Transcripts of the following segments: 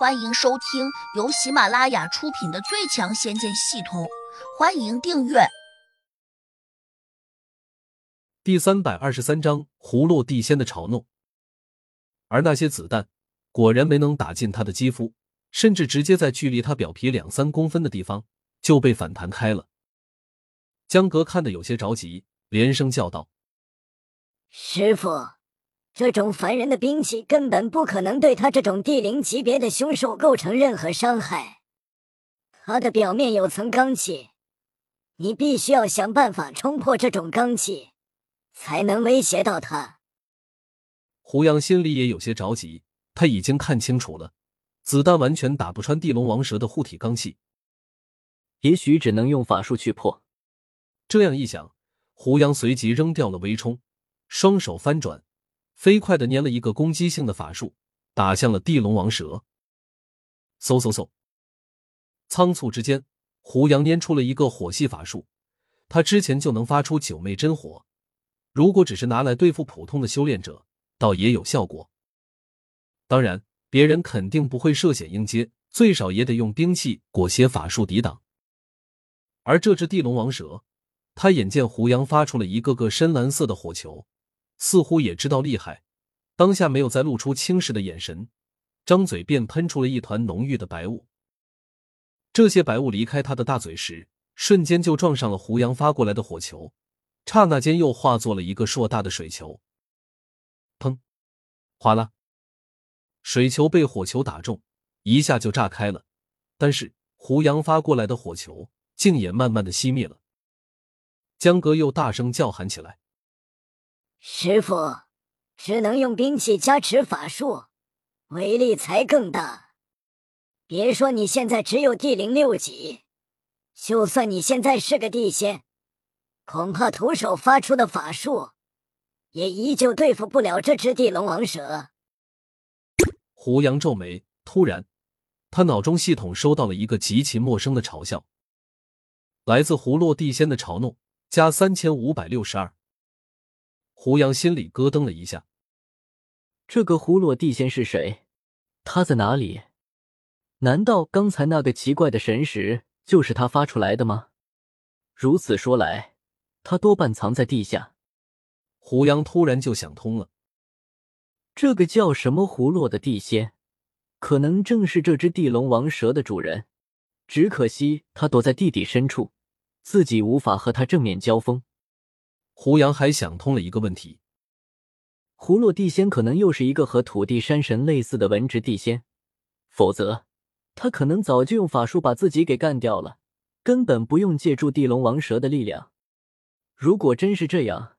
欢迎收听由喜马拉雅出品的《最强仙剑系统》，欢迎订阅。第三百二十三章：胡落地仙的嘲弄。而那些子弹果然没能打进他的肌肤，甚至直接在距离他表皮两三公分的地方就被反弹开了。江格看得有些着急，连声叫道：“师傅！”这种凡人的兵器根本不可能对他这种地灵级别的凶兽构成任何伤害。它的表面有层罡气，你必须要想办法冲破这种罡气，才能威胁到他。胡杨心里也有些着急，他已经看清楚了，子弹完全打不穿地龙王蛇的护体罡气，也许只能用法术去破。这样一想，胡杨随即扔掉了微冲，双手翻转。飞快的捏了一个攻击性的法术，打向了地龙王蛇。嗖嗖嗖！仓促之间，胡杨捏出了一个火系法术。他之前就能发出九昧真火，如果只是拿来对付普通的修炼者，倒也有效果。当然，别人肯定不会涉险应接，最少也得用兵器裹挟法术抵挡。而这只地龙王蛇，他眼见胡杨发出了一个个深蓝色的火球。似乎也知道厉害，当下没有再露出轻视的眼神，张嘴便喷出了一团浓郁的白雾。这些白雾离开他的大嘴时，瞬间就撞上了胡杨发过来的火球，刹那间又化作了一个硕大的水球。砰！哗啦！水球被火球打中，一下就炸开了。但是胡杨发过来的火球竟也慢慢的熄灭了。江格又大声叫喊起来。师傅，只能用兵器加持法术，威力才更大。别说你现在只有地灵六级，就算你现在是个地仙，恐怕徒手发出的法术，也依旧对付不了这只地龙王蛇。胡杨皱眉，突然，他脑中系统收到了一个极其陌生的嘲笑，来自胡落地仙的嘲弄，加三千五百六十二。胡杨心里咯噔了一下，这个胡落地仙是谁？他在哪里？难道刚才那个奇怪的神识就是他发出来的吗？如此说来，他多半藏在地下。胡杨突然就想通了，这个叫什么胡落的地仙，可能正是这只地龙王蛇的主人。只可惜他躲在地底深处，自己无法和他正面交锋。胡杨还想通了一个问题：胡落地仙可能又是一个和土地山神类似的文职地仙，否则他可能早就用法术把自己给干掉了，根本不用借助地龙王蛇的力量。如果真是这样，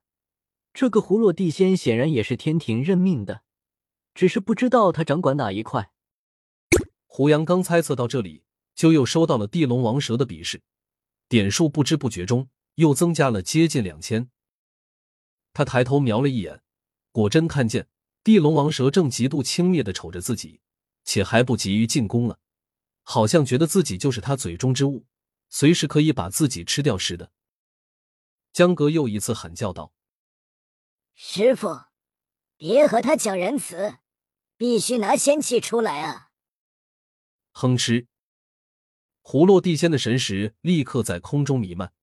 这个胡落地仙显然也是天庭任命的，只是不知道他掌管哪一块。胡杨刚猜测到这里，就又收到了地龙王蛇的比试点数，不知不觉中又增加了接近两千。他抬头瞄了一眼，果真看见地龙王蛇正极度轻蔑的瞅着自己，且还不急于进攻了，好像觉得自己就是他嘴中之物，随时可以把自己吃掉似的。江格又一次喊叫道：“师傅，别和他讲仁慈，必须拿仙气出来啊！”哼哧，葫芦地仙的神识立刻在空中弥漫。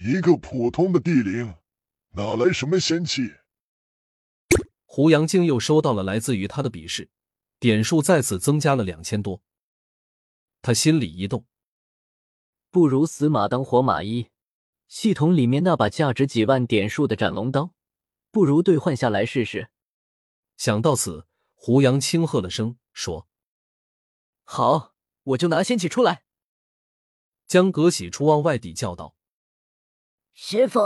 一个普通的地灵。哪来什么仙气？胡杨竟又收到了来自于他的鄙视，点数再次增加了两千多。他心里一动，不如死马当活马医。系统里面那把价值几万点数的斩龙刀，不如兑换下来试试。想到此，胡杨轻喝了声，说：“好，我就拿仙气出来。”江格喜出望外地叫道：“师傅。”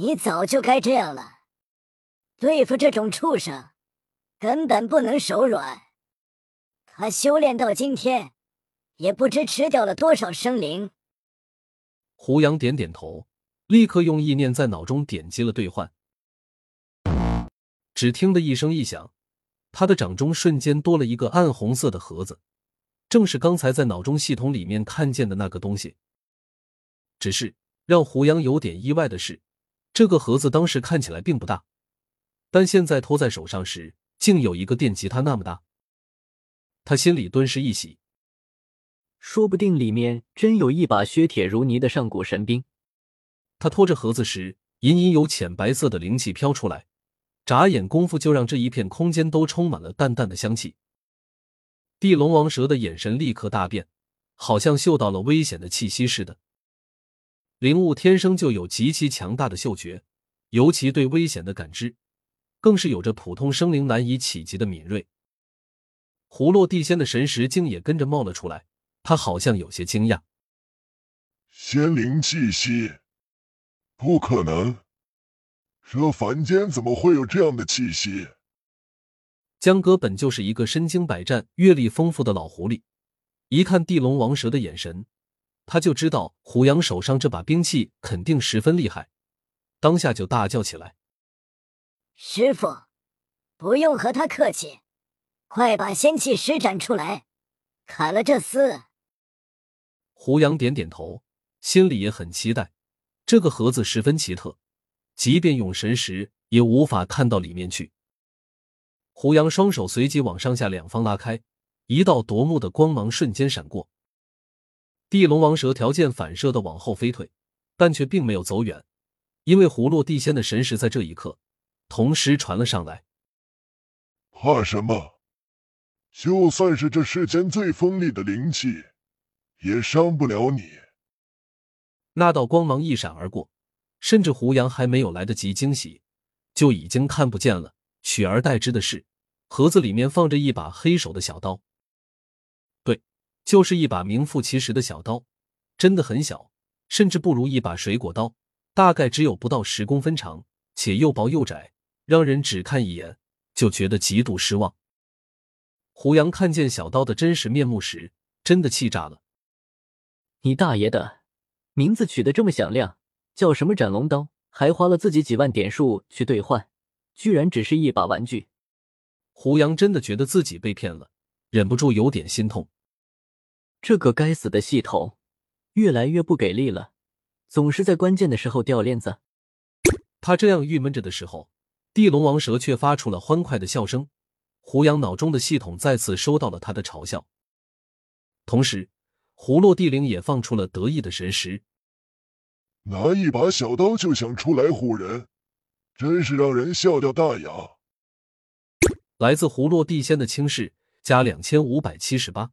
你早就该这样了，对付这种畜生，根本不能手软。他修炼到今天，也不知吃掉了多少生灵。胡杨点点头，立刻用意念在脑中点击了兑换。只听得一声异响，他的掌中瞬间多了一个暗红色的盒子，正是刚才在脑中系统里面看见的那个东西。只是让胡杨有点意外的是。这个盒子当时看起来并不大，但现在托在手上时，竟有一个电吉他那么大。他心里顿时一喜，说不定里面真有一把削铁如泥的上古神兵。他拖着盒子时，隐隐有浅白色的灵气飘出来，眨眼功夫就让这一片空间都充满了淡淡的香气。地龙王蛇的眼神立刻大变，好像嗅到了危险的气息似的。灵物天生就有极其强大的嗅觉，尤其对危险的感知，更是有着普通生灵难以企及的敏锐。胡落地仙的神识竟也跟着冒了出来，他好像有些惊讶。仙灵气息，不可能，这凡间怎么会有这样的气息？江哥本就是一个身经百战、阅历丰富的老狐狸，一看地龙王蛇的眼神，他就知道胡杨手上这把兵器肯定十分厉害，当下就大叫起来：“师傅，不用和他客气，快把仙气施展出来，砍了这厮！”胡杨点点头，心里也很期待。这个盒子十分奇特，即便用神识也无法看到里面去。胡杨双手随即往上下两方拉开，一道夺目的光芒瞬间闪过。地龙王蛇条件反射的往后飞退，但却并没有走远，因为葫芦地仙的神识在这一刻同时传了上来。怕什么？就算是这世间最锋利的灵气，也伤不了你。那道光芒一闪而过，甚至胡杨还没有来得及惊喜，就已经看不见了。取而代之的是，盒子里面放着一把黑手的小刀。对，就是一把名副其实的小刀，真的很小，甚至不如一把水果刀，大概只有不到十公分长，且又薄又窄，让人只看一眼就觉得极度失望。胡杨看见小刀的真实面目时，真的气炸了。你大爷的，名字取得这么响亮，叫什么斩龙刀，还花了自己几万点数去兑换。居然只是一把玩具，胡杨真的觉得自己被骗了，忍不住有点心痛。这个该死的系统越来越不给力了，总是在关键的时候掉链子。他这样郁闷着的时候，地龙王蛇却发出了欢快的笑声。胡杨脑中的系统再次收到了他的嘲笑，同时，胡落地灵也放出了得意的神识，拿一把小刀就想出来唬人。真是让人笑掉大牙！来自胡落地仙的轻视加两千五百七十八。